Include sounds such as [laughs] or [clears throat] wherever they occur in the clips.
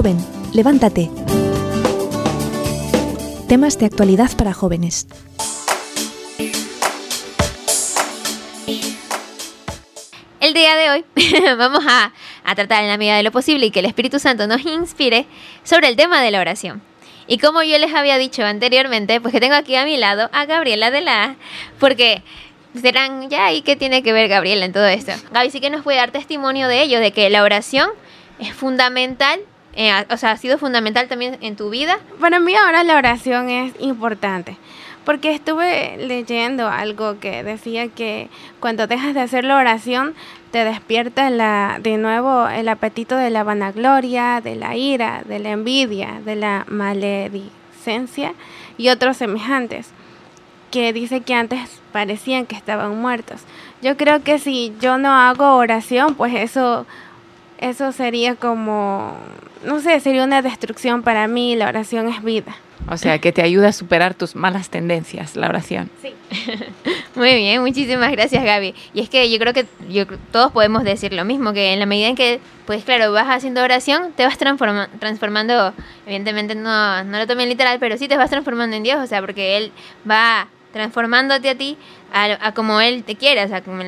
Joven, levántate. Temas de actualidad para jóvenes. El día de hoy [laughs] vamos a, tratar en la medida de lo posible y que el Espíritu Santo nos inspire sobre el tema de la oración. Y como yo les había dicho anteriormente, pues que tengo aquí a mi lado a Gabriela de la... Porque serán, ya, ¿y qué tiene que ver Gabriela en todo esto? Gaby sí que nos puede dar testimonio de ello, de que la oración es fundamental eh, o sea, ha sido fundamental también en tu vida. Para mí ahora la oración es importante, porque estuve leyendo algo que decía que cuando dejas de hacer la oración, te despierta de nuevo el apetito de la vanagloria, de la ira, de la envidia, de la maledicencia y otros semejantes, que dice que antes parecían que estaban muertos. Yo creo que si yo no hago oración, pues eso eso sería como, no sé, sería una destrucción para mí, la oración es vida. O sea, que te ayuda a superar tus malas tendencias, la oración. Sí. [laughs] Muy bien, muchísimas gracias Gaby. Y es que yo creo que yo, todos podemos decir lo mismo, que en la medida en que, pues claro, vas haciendo oración, te vas transformando, evidentemente no, no lo tomen literal, pero sí te vas transformando en Dios, o sea, porque Él va transformándote a ti a, como Él te quiere, o sea, como,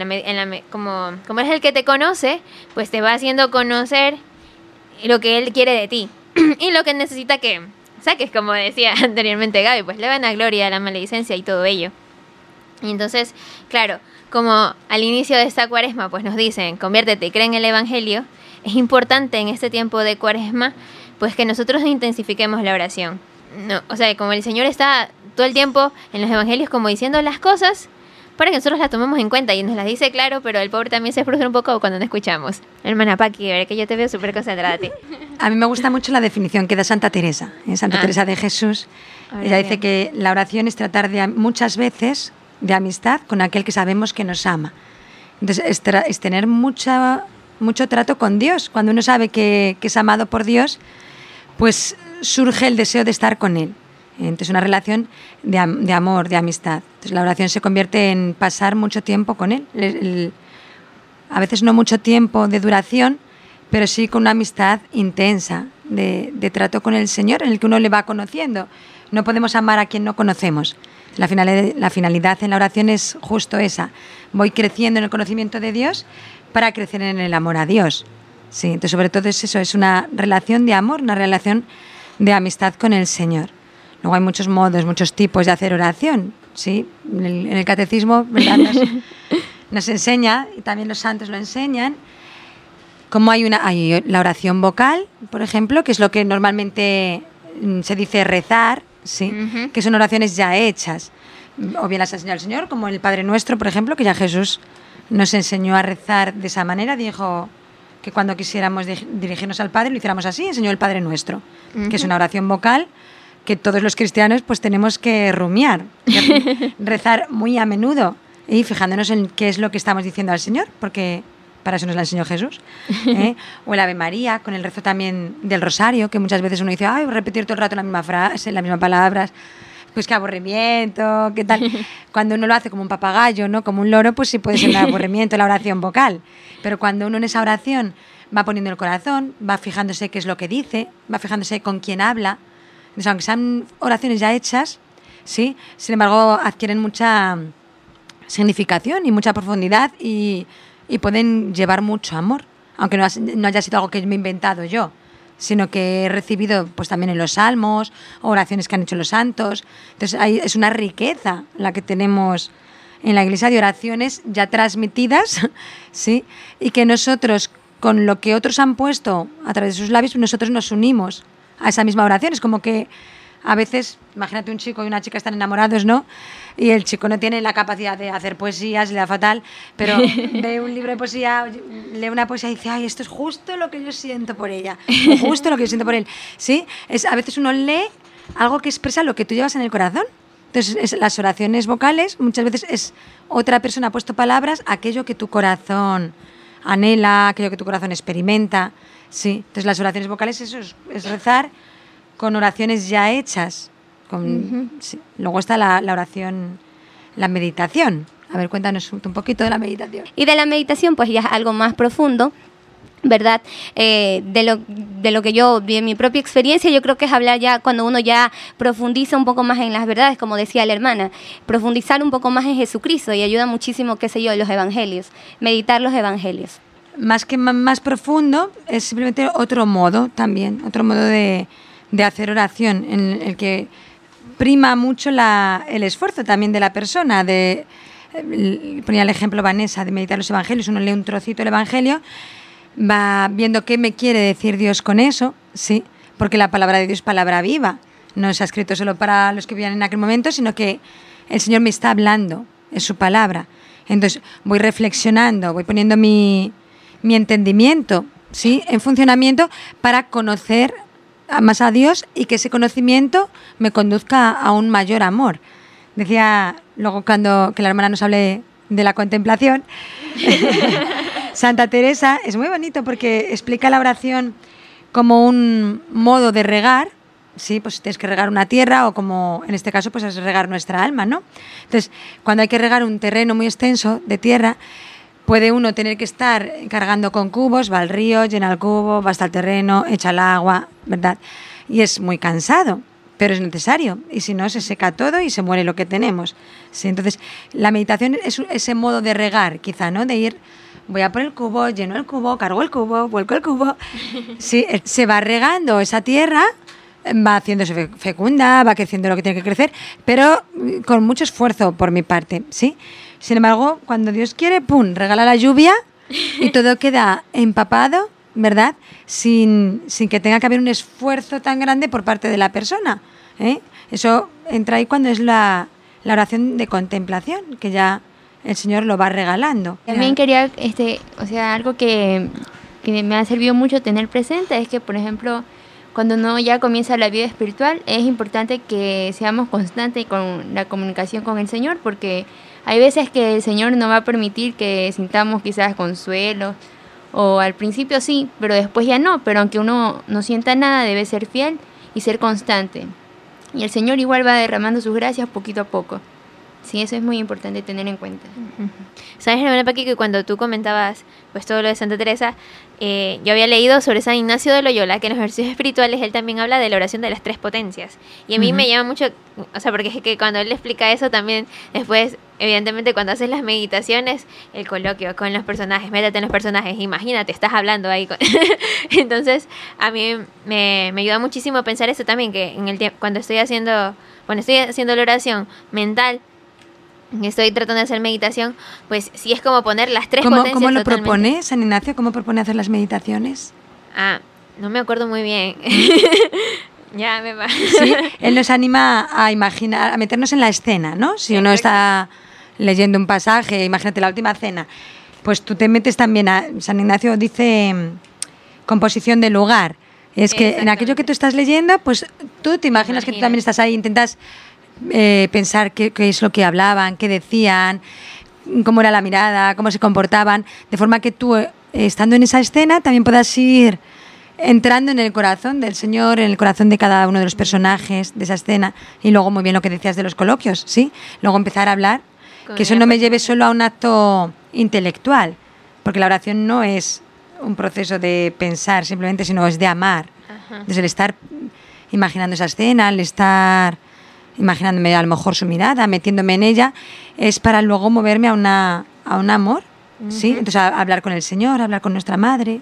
como, es el que te conoce, pues te va haciendo conocer lo que Él quiere de ti [clears throat] y lo que necesita que saques, como decía [laughs] anteriormente Gaby, pues le van a gloria, la maledicencia y todo ello. Y entonces, claro, como al inicio de esta cuaresma, pues nos dicen, conviértete y cree en el Evangelio, es importante en este tiempo de cuaresma, pues que nosotros intensifiquemos la oración. No, o sea, como el Señor está todo el tiempo en los evangelios como diciendo las cosas para que nosotros las tomemos en cuenta y nos las dice claro, pero el pobre también se frustra un poco cuando no escuchamos. Hermana Paqui, a ver, que yo te veo súper concentrada a ti. A mí me gusta mucho la definición que da Santa Teresa, ¿eh? Santa ah. Teresa de Jesús. Ella dice que la oración es tratar de muchas veces de amistad con aquel que sabemos que nos ama. Entonces, es, es tener mucha, mucho trato con Dios. Cuando uno sabe que, que es amado por Dios, pues surge el deseo de estar con Él. Entonces, una relación de, amor, de amistad. Entonces, la oración se convierte en pasar mucho tiempo con Él. a veces no mucho tiempo de duración, pero sí con una amistad intensa, de, trato con el Señor, en el que uno le va conociendo. No podemos amar a quien no conocemos. La, la finalidad en la oración es justo esa. Voy creciendo en el conocimiento de Dios para crecer en el amor a Dios. Sí, entonces sobre todo es eso, es una relación de amor, una relación de amistad con el Señor. Luego hay muchos modos, muchos tipos de hacer oración. ¿sí? En el, catecismo [laughs] Nos, enseña, y también los santos lo enseñan, cómo hay, una, hay la oración vocal, por ejemplo, que es lo que normalmente mm, se dice rezar, ¿sí? que son oraciones ya hechas. O bien las ha enseñado el Señor, como el Padre Nuestro, por ejemplo, que ya Jesús nos enseñó a rezar de esa manera, dijo que cuando quisiéramos dirigirnos al Padre lo hiciéramos así, enseñó el Padre Nuestro, que es una oración vocal que todos los cristianos pues tenemos que rumiar, [laughs] rezar muy a menudo y fijándonos en qué es lo que estamos diciendo al Señor, porque para eso nos la enseñó Jesús. ¿eh? [laughs] O el Ave María, con el rezo también del rosario, que muchas veces uno dice, ay, repetir todo el rato la misma frase, las mismas palabras, pues qué aburrimiento, qué tal. [laughs] Cuando uno lo hace como un papagayo, ¿no? Como un loro, pues sí puede ser un aburrimiento la oración vocal. Pero cuando uno en esa oración va poniendo el corazón, va fijándose qué es lo que dice, va fijándose con quién habla, aunque sean oraciones ya hechas, ¿sí? sin embargo adquieren mucha significación y mucha profundidad y, pueden llevar mucho amor, aunque no, no, haya sido algo que me he inventado yo, sino que he recibido pues también en los salmos, oraciones que han hecho los santos. Entonces es una riqueza la que tenemos en la iglesia de oraciones ya transmitidas, [laughs] ¿sí? y que nosotros, con lo que otros han puesto a través de sus labios, nosotros nos unimos a esa misma oración. Es como que a veces, imagínate un chico y una chica están enamorados, ¿no? Y el chico no tiene la capacidad de hacer poesías, le da fatal, pero [laughs] ve un libro de poesía, lee una poesía y dice, ay, esto es justo lo que yo siento por ella, [laughs] justo lo que yo siento por él. ¿Sí? Es, a veces uno lee algo que expresa lo que tú llevas en el corazón. Entonces, las oraciones vocales muchas veces es otra persona ha puesto palabras aquello que tu corazón anhela, aquello que tu corazón experimenta. Sí, entonces las oraciones vocales eso es, rezar con oraciones ya hechas. Con, Luego está la, oración, la meditación. A ver, cuéntanos un poquito de la meditación. Y de la meditación, pues ya es algo más profundo, ¿verdad? Eh, de, lo, de lo que yo, de mi propia experiencia, yo creo que es hablar ya cuando uno ya profundiza un poco más en las verdades, como decía la hermana, profundizar un poco más en Jesucristo y ayuda muchísimo, qué sé yo, los evangelios, meditar los evangelios. Más que más profundo, es simplemente otro modo también, otro modo de, de hacer oración, en el que prima mucho la, el esfuerzo también de la persona, de eh, ponía el ejemplo Vanessa de meditar los evangelios, uno lee un trocito del evangelio va viendo qué me quiere decir Dios con eso, sí, porque la palabra de Dios es palabra viva, no se ha escrito solo para los que vivían en aquel momento, sino que el Señor me está hablando, es su palabra. Entonces voy reflexionando, voy poniendo mi, mi entendimiento ¿sí? en funcionamiento para conocer más a Dios y que ese conocimiento me conduzca a un mayor amor. Decía luego cuando que la hermana nos hable de la contemplación, [laughs] Santa Teresa es muy bonito porque explica la oración como un modo de regar, sí, pues tienes que regar una tierra o como en este caso pues es regar nuestra alma, ¿no? Entonces, cuando hay que regar un terreno muy extenso de tierra, puede uno tener que estar cargando con cubos, va al río, llena el cubo, va hasta el terreno, echa el agua, ¿verdad? Y es muy cansado, pero es necesario. Y si no, se seca todo y se muere lo que tenemos. Sí, entonces, la meditación es ese modo de regar, quizá, ¿no? De ir voy a por el cubo, lleno el cubo, cargo el cubo, vuelco el cubo. Sí, eh, se va regando esa tierra, va haciéndose fecunda, va creciendo lo que tiene que crecer, pero mm, con mucho esfuerzo por mi parte, ¿sí? Sin embargo, cuando Dios quiere, ¡pum!, regala la lluvia y todo [laughs] queda empapado, ¿verdad? Sin, sin que tenga que haber un esfuerzo tan grande por parte de la persona. ¿eh? Eso entra ahí cuando es la, la oración de contemplación, que ya el Señor lo va regalando. También quería, este, o sea, algo que, que me ha servido mucho tener presente es que, por ejemplo, cuando uno ya comienza la vida espiritual, es importante que seamos constantes con la comunicación con el Señor, porque hay veces que el Señor no va a permitir que sintamos quizás consuelo, o al principio sí, pero después ya no, pero aunque uno no sienta nada, debe ser fiel y ser constante. Y el Señor igual va derramando sus gracias poquito a poco. Sí, eso es muy importante tener en cuenta. Sabes, hermana Paqui, que cuando tú comentabas pues todo lo de Santa Teresa, eh, yo había leído sobre San Ignacio de Loyola, que en los ejercicios espirituales él también habla de la oración de las tres potencias. Y a mí me llama mucho, o sea, porque es que cuando él explica eso también, después, evidentemente, cuando haces las meditaciones, el coloquio con los personajes, métete en los personajes, imagínate, estás hablando ahí. [laughs] Entonces, a mí me, me ayuda muchísimo pensar eso también, que en el cuando estoy haciendo, cuando estoy haciendo la oración mental, estoy tratando de hacer meditación, pues sí es como poner las tres ¿Cómo, potencias ¿Cómo lo propone San Ignacio? ¿Cómo propone hacer las meditaciones? Ah, no me acuerdo muy bien. [laughs] ya me va. Sí, [laughs] él nos anima a imaginar, a meternos en la escena, ¿no? Si uno está leyendo un pasaje, imagínate la última cena, pues tú te metes también a San Ignacio dice mm, composición de lugar. Es que en aquello que tú estás leyendo, pues tú te imaginas que tú también estás ahí, intentas eh, pensar qué, es lo que hablaban, qué decían, cómo era la mirada, cómo se comportaban, de forma que tú, eh, estando en esa escena, también puedas ir entrando en el corazón del Señor, en el corazón de cada uno de los personajes de esa escena, y luego muy bien lo que decías de los coloquios, ¿sí? Luego empezar a hablar, que eso no me lleve solo a un acto intelectual, porque la oración no es un proceso de pensar simplemente, sino es de amar. Desde el estar imaginando esa escena, el estar imaginándome a lo mejor su mirada, metiéndome en ella, es para luego moverme a, una, a un amor, ¿sí? Entonces hablar con el Señor, hablar con nuestra madre.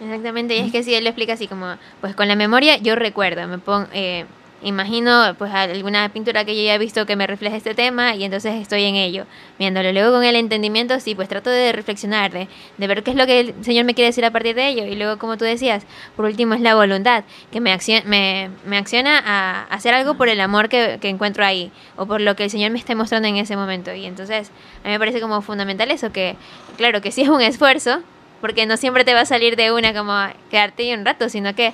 Exactamente, y es que si él lo explica así como, pues con la memoria yo recuerdo, me pongo, eh, imagino pues alguna pintura que yo haya visto que me refleje este tema y entonces estoy en ello, viéndolo. Luego con el entendimiento, sí, pues trato de reflexionar, de, ver qué es lo que el Señor me quiere decir a partir de ello. Y luego, como tú decías, por último es la voluntad, que me, me, me acciona a hacer algo por el amor que, que, encuentro ahí o por lo que el Señor me está mostrando en ese momento. Y entonces a mí me parece como fundamental eso, que claro que sí es un esfuerzo, porque no siempre te va a salir de una como quedarte ahí un rato, sino que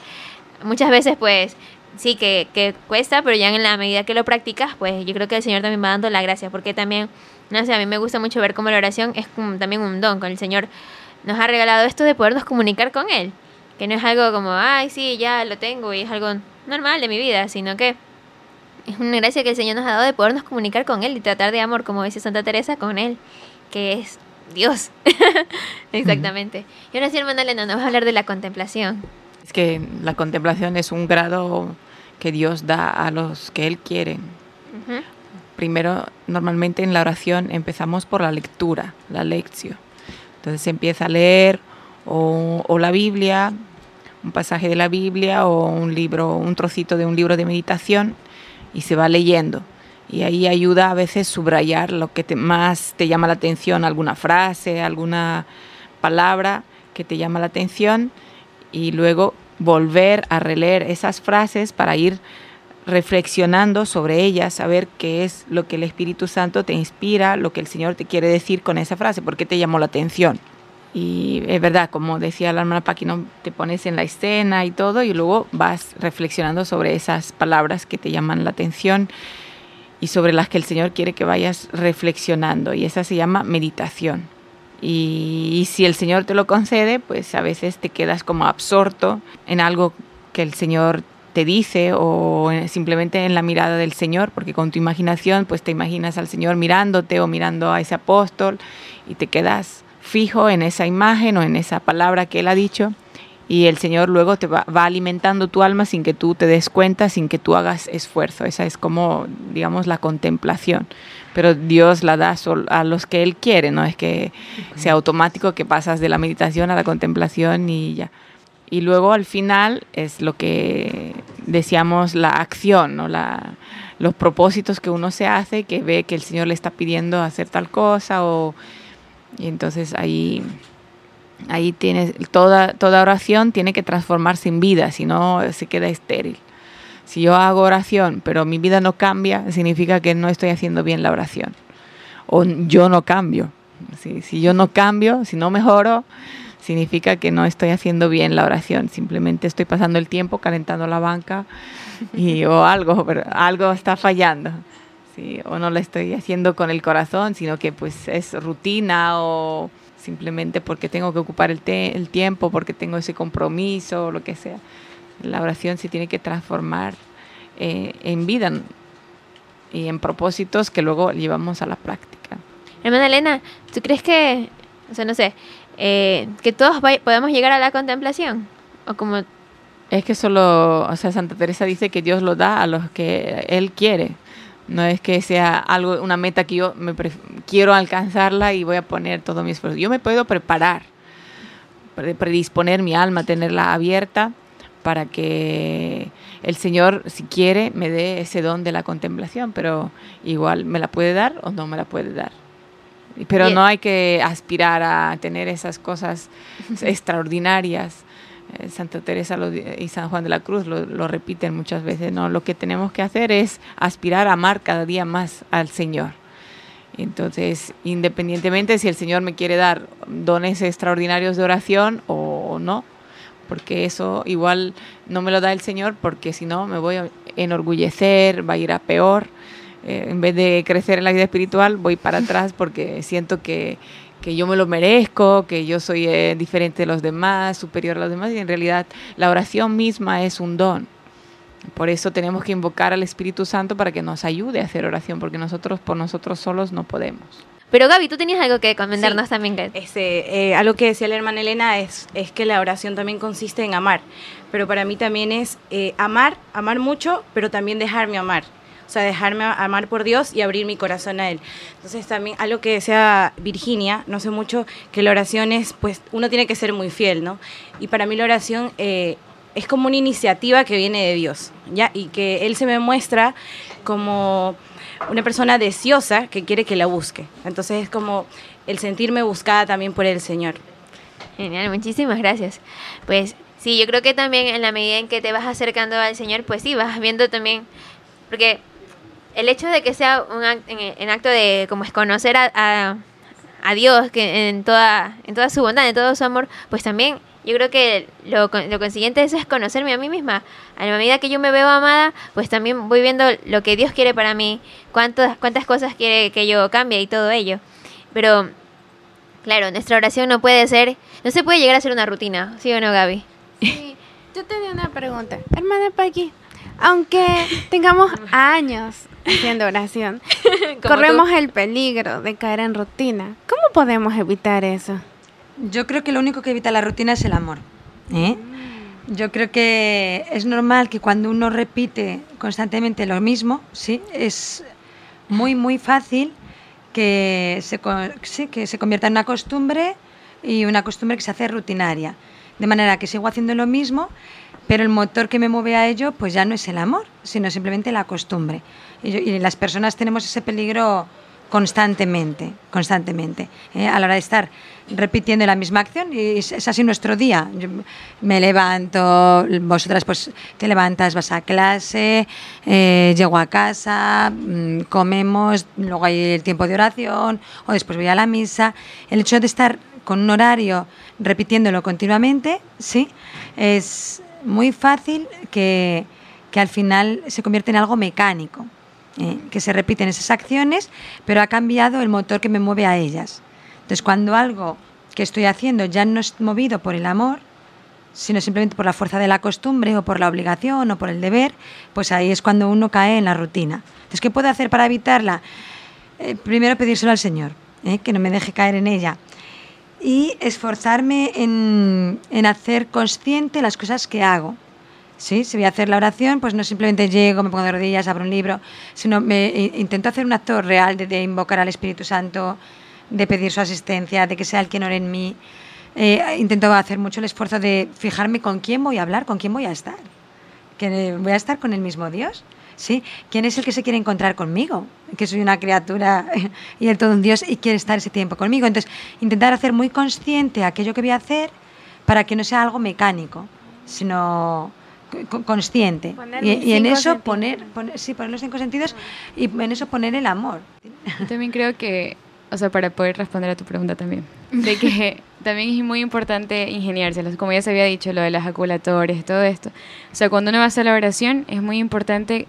muchas veces pues sí, que, que cuesta, pero ya en la medida que lo practicas, pues yo creo que el Señor también va dando la gracia, porque también, no sé, a mí me gusta mucho ver cómo la oración es también un don, con el Señor nos ha regalado esto de podernos comunicar con Él, que no es algo como, ay, sí, ya lo tengo y es algo normal de mi vida, sino que es una gracia que el Señor nos ha dado de podernos comunicar con Él y tratar de amor, como dice Santa Teresa, con Él, que es Dios. [laughs] Exactamente. Y ahora sí, hermana Elena, nos va a hablar de la contemplación. Es que la contemplación es un grado que Dios da a los que Él quiere. Primero, normalmente en la oración empezamos por la lectura, la lección. Entonces se empieza a leer o, o la Biblia, un pasaje de la Biblia o un libro, un trocito de un libro de meditación y se va leyendo. Y ahí ayuda a veces subrayar lo que te, más te llama la atención, alguna frase, alguna palabra que te llama la atención y luego volver a releer esas frases para ir reflexionando sobre ellas, saber qué es lo que el Espíritu Santo te inspira, lo que el Señor te quiere decir con esa frase, por qué te llamó la atención. Y es verdad, como decía la hermana Paqui, ¿no? te pones en la escena y todo y luego vas reflexionando sobre esas palabras que te llaman la atención y sobre las que el Señor quiere que vayas reflexionando. Y esa se llama meditación. Y, si el Señor te lo concede, pues a veces te quedas como absorto en algo que el Señor te dice o simplemente en la mirada del Señor, porque con tu imaginación pues te imaginas al Señor mirándote o mirando a ese apóstol y te quedas fijo en esa imagen o en esa palabra que Él ha dicho y el Señor luego te va, alimentando tu alma sin que tú te des cuenta, sin que tú hagas esfuerzo. Esa es como, digamos, la contemplación. Pero Dios la da a los que Él quiere, no es que sea automático que pasas de la meditación a la contemplación y ya. Y luego al final es lo que decíamos la acción, ¿no? la, los propósitos que uno se hace, que ve que el Señor le está pidiendo hacer tal cosa o y entonces ahí, ahí tienes, toda, toda oración tiene que transformarse en vida, si no se queda estéril. Si yo hago oración, pero mi vida no cambia, significa que no estoy haciendo bien la oración. O yo no cambio. Si, si yo no cambio, si no mejoro, significa que no estoy haciendo bien la oración. Simplemente estoy pasando el tiempo calentando la banca y, [laughs] o algo, pero algo está fallando o no lo estoy haciendo con el corazón, sino que pues es rutina o simplemente porque tengo que ocupar el, el tiempo, porque tengo ese compromiso o lo que sea. La oración se tiene que transformar eh, en vida y en propósitos que luego llevamos a la práctica. Hermana Elena, ¿tú crees que, o sea, no sé, eh, que todos podemos llegar a la contemplación? O como... Es que solo, o sea, Santa Teresa dice que Dios lo da a los que Él quiere. No es que sea algo, una meta que yo me quiero alcanzarla y voy a poner todo mi esfuerzo. Yo me puedo preparar, predisponer mi alma, tenerla abierta para que el Señor, si quiere, me dé ese don de la contemplación, pero igual me la puede dar o no me la puede dar. Pero no hay que aspirar a tener esas cosas extraordinarias eh, Santa Teresa y San Juan de la Cruz lo, repiten muchas veces, ¿no? Lo que tenemos que hacer es aspirar a amar cada día más al Señor. Entonces, independientemente si el Señor me quiere dar dones extraordinarios de oración o, no, porque eso igual no me lo da el Señor, porque si no me voy a enorgullecer, va a ir a peor. Eh, en vez de crecer en la vida espiritual, voy para atrás porque siento que que yo me lo merezco, que yo soy eh, diferente de los demás, superior a los demás, y en realidad la oración misma es un don. Por eso tenemos que invocar al Espíritu Santo para que nos ayude a hacer oración, porque nosotros por nosotros solos no podemos. Pero Gaby, tú tenías algo que comentarnos también. Este, eh, algo que decía la hermana Elena es, es que la oración también consiste en amar, pero para mí también es eh, amar, amar mucho, pero también dejarme amar o sea, dejarme amar por Dios y abrir mi corazón a Él. Entonces también algo que decía Virginia, no sé mucho, que la oración es, pues uno tiene que ser muy fiel, ¿no? Y para mí la oración eh, es como una iniciativa que viene de Dios, ¿ya? Y que Él se me muestra como una persona deseosa que quiere que la busque. Entonces es como el sentirme buscada también por el Señor. Genial, muchísimas gracias. Pues sí, yo creo que también en la medida en que te vas acercando al Señor, pues sí, vas viendo también, porque el hecho de que sea un en, acto de como es conocer a, a, Dios que en toda en toda su bondad, en todo su amor, pues también yo creo que lo, lo consiguiente de eso es conocerme a mí misma. A la medida que yo me veo amada, pues también voy viendo lo que Dios quiere para mí, cuántas cuántas cosas quiere que yo cambie y todo ello. Pero claro, nuestra oración no puede ser, no se puede llegar a ser una rutina, ¿sí o no, Gaby? Sí. Yo tenía una pregunta. Hermana Paqui, Aunque tengamos [laughs] años haciendo oración, [laughs] corremos el peligro de caer en rutina. ¿Cómo podemos evitar eso? Yo creo que lo único que evita la rutina es el amor. ¿eh? Yo creo que es normal que cuando uno repite constantemente lo mismo, sí, es muy, muy fácil que se, que se convierta en una costumbre y una costumbre que se hace rutinaria. De manera que sigo haciendo lo mismo, pero el motor que me mueve a ello pues ya no es el amor, sino simplemente la costumbre. Y, las personas tenemos ese peligro constantemente, constantemente, ¿eh? a la hora de estar repitiendo la misma acción y es, así nuestro día. me levanto, vosotras pues te levantas, vas a clase, eh, llego a casa, mm, comemos, luego hay el tiempo de oración o después voy a la misa. El hecho de estar con un horario repitiéndolo continuamente, sí, es muy fácil que, que al final se convierte en algo mecánico. Eh, que se repiten esas acciones, pero ha cambiado el motor que me mueve a ellas. Entonces, cuando algo que estoy haciendo ya no es movido por el amor, sino simplemente por la fuerza de la costumbre o por la obligación o por el deber, pues ahí es cuando uno cae en la rutina. Entonces, ¿qué puedo hacer para evitarla? Eh, primero pedírselo al Señor, eh, que no me deje caer en ella. Y esforzarme en, en hacer consciente las cosas que hago. ¿sí? Si voy a hacer la oración, pues no simplemente llego, me pongo de rodillas, abro un libro, sino me intento hacer un acto real de, de invocar al Espíritu Santo, de pedir su asistencia, de que sea el quien ore en mí. Eh, intento hacer mucho el esfuerzo de fijarme con quién voy a hablar, con quién voy a estar. Que voy a estar con el mismo Dios. ¿Sí? ¿Quién es el que se quiere encontrar conmigo? Que soy una criatura [laughs] y el todo un Dios y quiere estar ese tiempo conmigo. Entonces, intentar hacer muy consciente aquello que voy a hacer para que no sea algo mecánico, sino consciente. Y, en eso poner, poner, sí, poner los cinco sentidos y en eso poner el amor. Yo también creo que o sea, para poder responder a tu pregunta también, de que [laughs] también es muy importante ingeniárselas, como ya se había dicho, lo de las jaculatorias, todo esto. O sea, cuando uno va a hacer la oración, es muy importante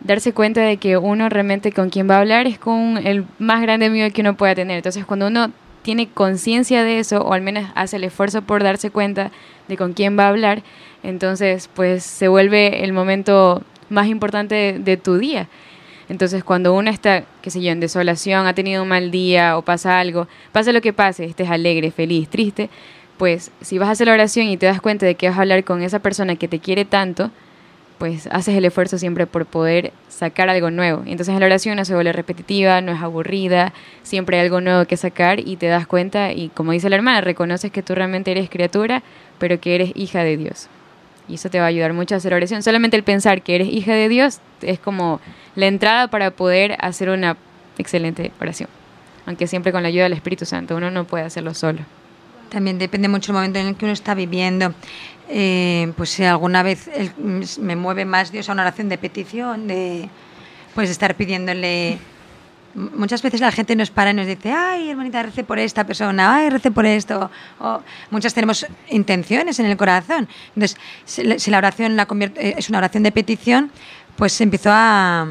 darse cuenta de que uno realmente con quien va a hablar es con el más grande miedo que uno pueda tener. Entonces, cuando uno tiene conciencia de eso, o al menos hace el esfuerzo por darse cuenta de con quién va a hablar, entonces, pues se vuelve el momento más importante de tu día. Entonces, cuando uno está, qué sé yo, en desolación, ha tenido un mal día o pasa algo, pasa lo que pase, estés alegre, feliz, triste, pues si vas a hacer la oración y te das cuenta de que vas a hablar con esa persona que te quiere tanto, pues haces el esfuerzo siempre por poder sacar algo nuevo. Entonces la oración no se vuelve repetitiva, no es aburrida, siempre hay algo nuevo que sacar y te das cuenta y como dice la hermana, reconoces que tú realmente eres criatura, pero que eres hija de Dios. Y eso te va a ayudar mucho a hacer oración. Solamente el pensar que eres hija de Dios es como la entrada para poder hacer una excelente oración. Aunque siempre con la ayuda del Espíritu Santo, uno no puede hacerlo solo. También depende mucho el momento en el que uno está viviendo. Eh, pues si alguna vez me mueve más Dios a una oración de petición, de pues estar pidiéndole muchas veces la gente nos para y nos dice, ay, hermanita, rece por esta persona, ay, rece por esto. O, muchas tenemos intenciones en el corazón. Entonces, si la oración la eh, es una oración de petición, pues empezó a,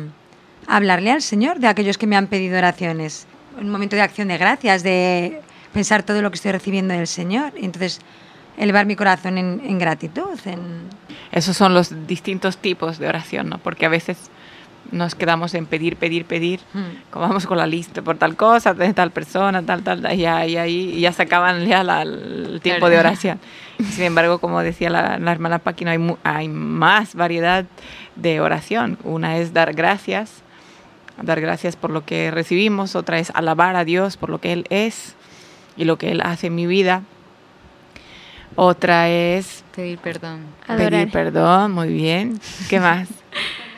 hablarle al Señor de aquellos que me han pedido oraciones. Un momento de acción de gracias, de pensar todo lo que estoy recibiendo del Señor. Entonces, elevar mi corazón en, gratitud. Esos son los distintos tipos de oración, ¿no? Porque a veces nos quedamos en pedir, pedir, pedir, como vamos con la lista por tal cosa, de tal persona, tal, tal, y ahí, y ya se acaban ya el tiempo de oración. [laughs] Sin embargo, como decía la, hermana Paquino, hay, hay más variedad de oración. Una es dar gracias, dar gracias por lo que recibimos, otra es alabar a Dios por lo que Él es y lo que Él hace en mi vida. Otra es pedir perdón. Pedir perdón, muy bien. ¿Qué más?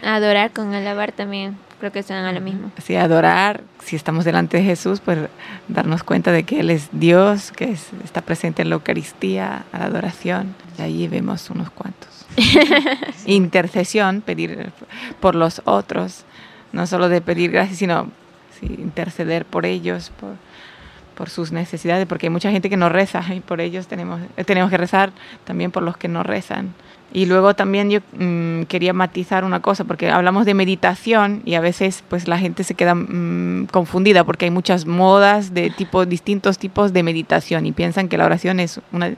Adorar con alabar también, creo que están a lo mismo. Sí, adorar, si estamos delante de Jesús, pues darnos cuenta de que Él es Dios, que está presente en la Eucaristía, a la adoración, y allí vemos unos cuantos. [laughs] Intercesión, pedir por los otros, no solo de pedir gracias, sino interceder por ellos, por, por sus necesidades, porque hay mucha gente que no reza y por ellos tenemos, tenemos que rezar también por los que no rezan. Y luego también yo mm, quería matizar una cosa, porque hablamos de meditación y a veces pues la gente se queda mm, confundida porque hay muchas modas de tipo, distintos tipos de meditación y piensan que la oración es una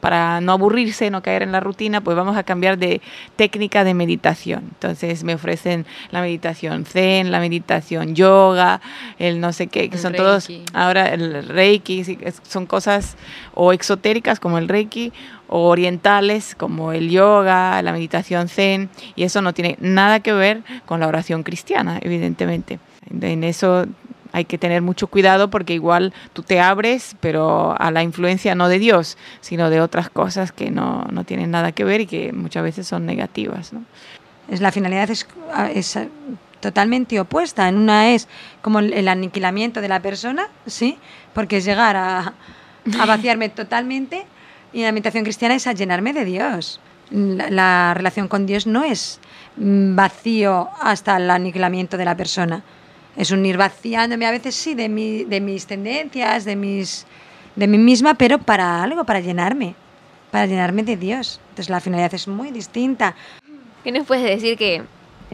para no aburrirse, no caer en la rutina, pues vamos a cambiar de técnica de meditación. Entonces me ofrecen la meditación zen, la meditación yoga, el no sé qué, que son todos ahora el reiki, son cosas o exotéricas como el reiki o orientales como el yoga, la meditación zen, y eso no tiene nada que ver con la oración cristiana, evidentemente. En eso hay que tener mucho cuidado porque igual tú te abres, pero a la influencia no de Dios, sino de otras cosas que no, no tienen nada que ver y que muchas veces son negativas. ¿no? Es, la finalidad es, es totalmente opuesta. En una es como el aniquilamiento de la persona, ¿sí? porque es llegar a, a vaciarme [laughs] totalmente y la meditación cristiana es a llenarme de Dios. La, la relación con Dios no es mm, vacío hasta el aniquilamiento de la persona es un ir vaciándome a veces sí de, mi, de mis tendencias, de, mis, de mí misma, pero para algo, para llenarme, para llenarme de Dios. Entonces la finalidad es muy distinta. ¿Qué nos puedes decir que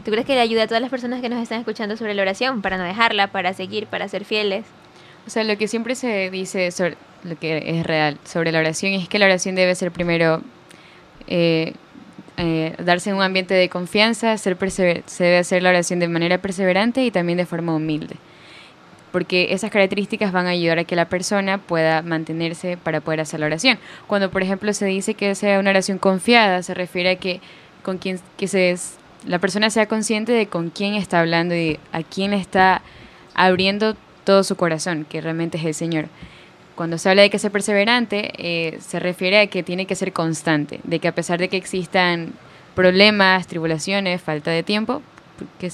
tú crees que le ayuda a todas las personas que nos están escuchando sobre la oración, para no dejarla, para seguir, para ser fieles? O sea, lo que siempre se dice sobre lo que es real sobre la oración es que la oración debe ser primero eh, eh, darse en un ambiente de confianza, ser se debe hacer la oración de manera perseverante y también de forma humilde. Porque esas características van a ayudar a que la persona pueda mantenerse para poder hacer la oración. Cuando, por ejemplo, se dice que sea una oración confiada, se refiere a que, con quien, que se, la persona sea consciente de con quién está hablando y a quién está abriendo todo su corazón, que realmente es el Señor. Cuando se habla de que sea perseverante, eh, se refiere a que tiene que ser constante, de que a pesar de que existan problemas, tribulaciones, falta de tiempo, que,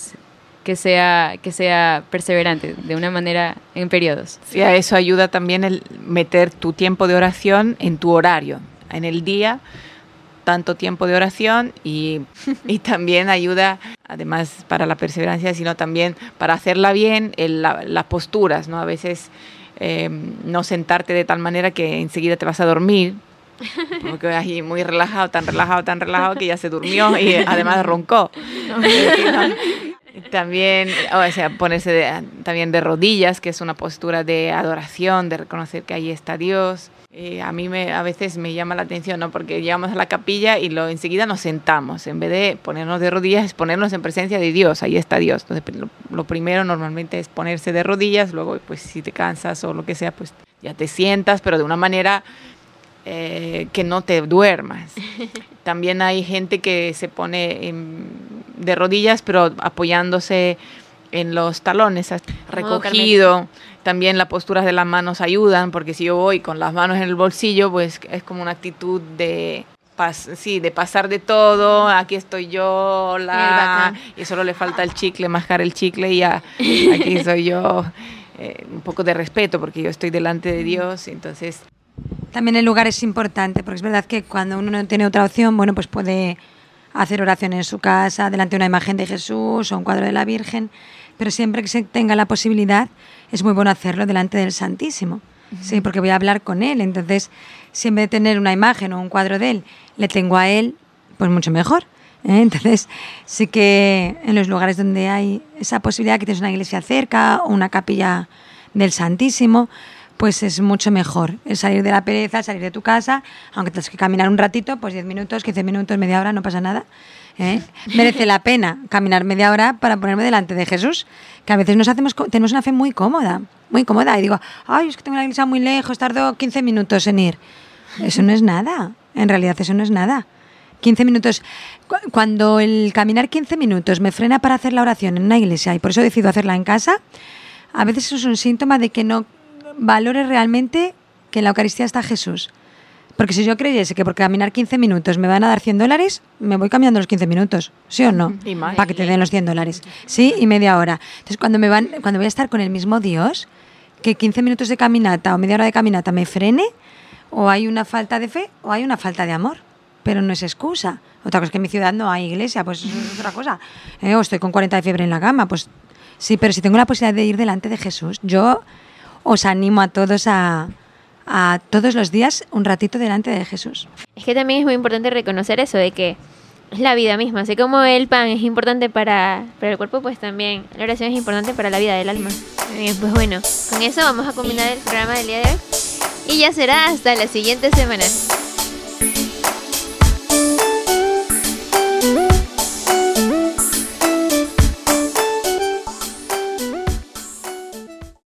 que, sea, que sea perseverante de una manera en periodos. Sí, a eso ayuda también el meter tu tiempo de oración en tu horario, en el día tanto tiempo de oración y, [laughs] y, también ayuda, además para la perseverancia, sino también para hacerla bien, las posturas, ¿no? A veces Em, no sentarte de tal manera que enseguida te vas a dormir, [laughs] porque ahí muy relajado, tan relajado, tan relajado que ya se durmió y [laughs] además roncó. También, o sea, ponerse también de rodillas, que es una postura de adoración, de reconocer que ahí está Dios. Eh, a mí me, a veces me llama la atención, ¿no? Porque llegamos a la capilla y lo, enseguida nos sentamos. En vez de ponernos de rodillas, es ponernos en presencia de Dios. Ahí está Dios. Entonces, lo, primero normalmente es ponerse de rodillas. Luego, pues si te cansas o lo que sea, pues ya te sientas, pero de una manera eh, que no te duermas. [laughs] También hay gente que se pone de rodillas, pero apoyándose en los talones, recogido. También las posturas de las manos ayudan, porque si yo voy con las manos en el bolsillo, pues es como una actitud de sí, de pasar de todo, aquí estoy yo, la, y solo le falta el chicle, mascar el chicle y ya, aquí [laughs] soy yo. Eh, un poco de respeto, porque yo estoy delante de Dios, entonces... También el lugar es importante, porque es verdad que cuando uno no tiene otra opción, bueno, pues puede hacer oración en su casa, delante de una imagen de Jesús o un cuadro de la Virgen, pero siempre que se tenga la posibilidad, es muy bueno hacerlo delante del Santísimo. Sí, porque voy a hablar con Él. Entonces, si en vez de tener una imagen o un cuadro de Él, le tengo a Él, pues mucho mejor. ¿eh? [laughs] Entonces, sí que en los lugares donde hay esa posibilidad, que tienes una iglesia cerca o una capilla del Santísimo, pues es mucho mejor. El salir de la pereza, salir de tu casa, aunque tengas que caminar un ratito, pues 10 minutos, 15 minutos, media hora, no pasa nada. ¿eh? [laughs] Merece la pena caminar media hora para ponerme delante de Jesús, que a veces nos hacemos, tenemos una fe muy cómoda, muy cómoda, y digo, ay, es que tengo la iglesia muy lejos, tardo 15 minutos en ir. Eso no es nada, en realidad eso no es nada. 15 minutos, cuando el caminar 15 minutos me frena para hacer la oración en una iglesia y por eso decido hacerla en casa, a veces eso es un síntoma de que no valore realmente que en la Eucaristía está Jesús. Porque si yo creyese que por caminar 15 minutos me van a dar 100 dólares, me voy cambiando los 15 minutos, ¿sí o no? [laughs] Para que te den los 100 dólares. Sí, y media hora. Entonces, cuando, me van, cuando voy a estar con el mismo Dios, que 15 minutos de caminata o media hora de caminata me frene, o hay una falta de fe o hay una falta de amor. Pero no es excusa. Otra cosa es que en mi ciudad no hay iglesia, pues eso es otra cosa. Eh, o estoy con 40 de fiebre en la cama, pues sí, pero si tengo la posibilidad de ir delante de Jesús, yo os animo a todos a, a todos los días un ratito delante de Jesús. Es que también es muy importante reconocer eso de que es la vida misma, así como el pan es importante para, para el cuerpo, pues también la oración es importante para la vida del alma. Bien, pues bueno, con eso vamos a combinar el programa del día de hoy y ya será hasta la siguiente semana.